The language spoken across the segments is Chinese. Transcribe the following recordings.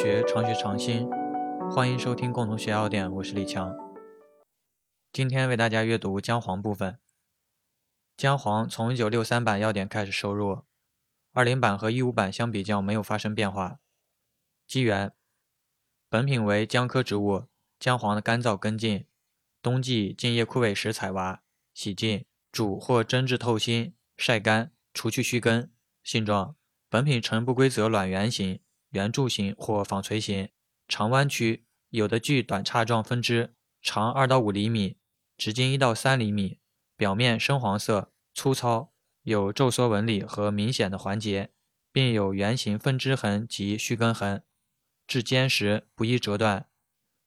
学，常学常新。欢迎收听共同学要点，我是李强。今天为大家阅读姜黄部分。姜黄从1963版要点开始收入，20版和15版相比较没有发生变化。机缘：本品为姜科植物，姜黄的干燥根茎，冬季茎叶枯萎时采挖，洗净，煮或蒸至透心，晒干，除去须根。性状：本品呈不规则卵圆形。圆柱形或纺锤形，长弯曲，有的具短叉状分支，长二到五厘米，直径一到三厘米，表面深黄色，粗糙，有皱缩纹理和明显的环节，并有圆形分支痕及须根痕，至坚时不易折断，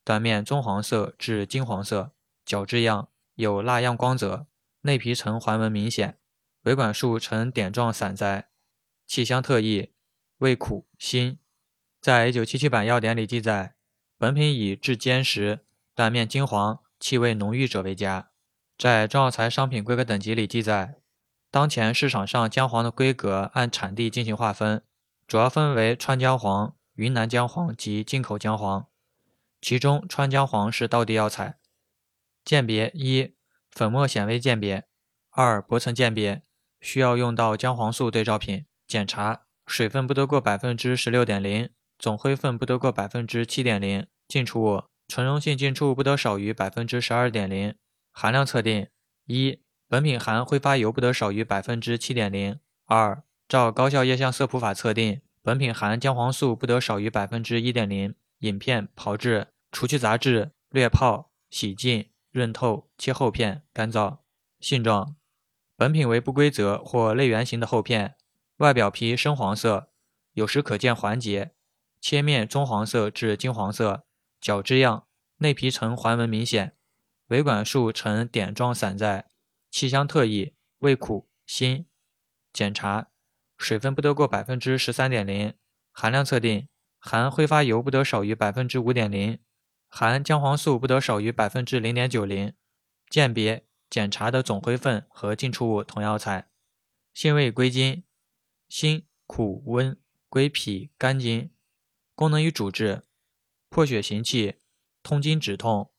断面棕黄色至金黄色，角质样，有蜡样光泽，内皮层环纹明显，维管束呈点状散在，气香特异，味苦辛。在一九七七版药典里记载，本品以质坚实、断面金黄、气味浓郁者为佳。在中药材商品规格等级里记载，当前市场上姜黄的规格按产地进行划分，主要分为川姜黄、云南姜黄及进口姜黄。其中，川姜黄是道地药材。鉴别：一、粉末显微鉴别；二、薄层鉴别。需要用到姜黄素对照品检查，水分不得过百分之十六点零。总灰分不得过百分之七点零，进出物纯溶性进出物不得少于百分之十二点零。含量测定：一、本品含挥发油不得少于百分之七点零；二、照高效液相色谱法测定，本品含姜黄素不得少于百分之一点零。饮片炮制，除去杂质，略泡，洗净，润透，切厚片，干燥。性状：本品为不规则或类圆形的厚片，外表皮深黄色，有时可见环节。切面棕黄色至金黄色，角质样，内皮层环纹明显，维管束呈点状散在，气香特异，味苦辛。检查：水分不得过百分之十三点零。含量测定：含挥发油不得少于百分之五点零，含姜黄素不得少于百分之零点九零。鉴别：检查的总灰分和进出物同药材。性味归经：辛、苦、温，归脾、肝经。功能与主治：破血行气，通经止痛，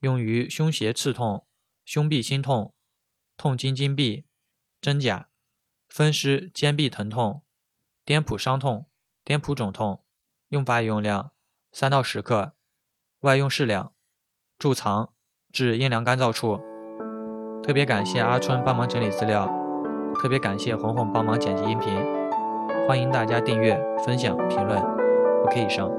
用于胸胁刺痛、胸痹心痛、痛经经闭、真假、风湿肩臂疼痛、颠扑伤痛、颠扑肿痛。用法用量：三到十克，外用适量。贮藏：至阴凉干燥处。特别感谢阿春帮忙整理资料，特别感谢红红帮忙剪辑音频。欢迎大家订阅、分享、评论。可以上。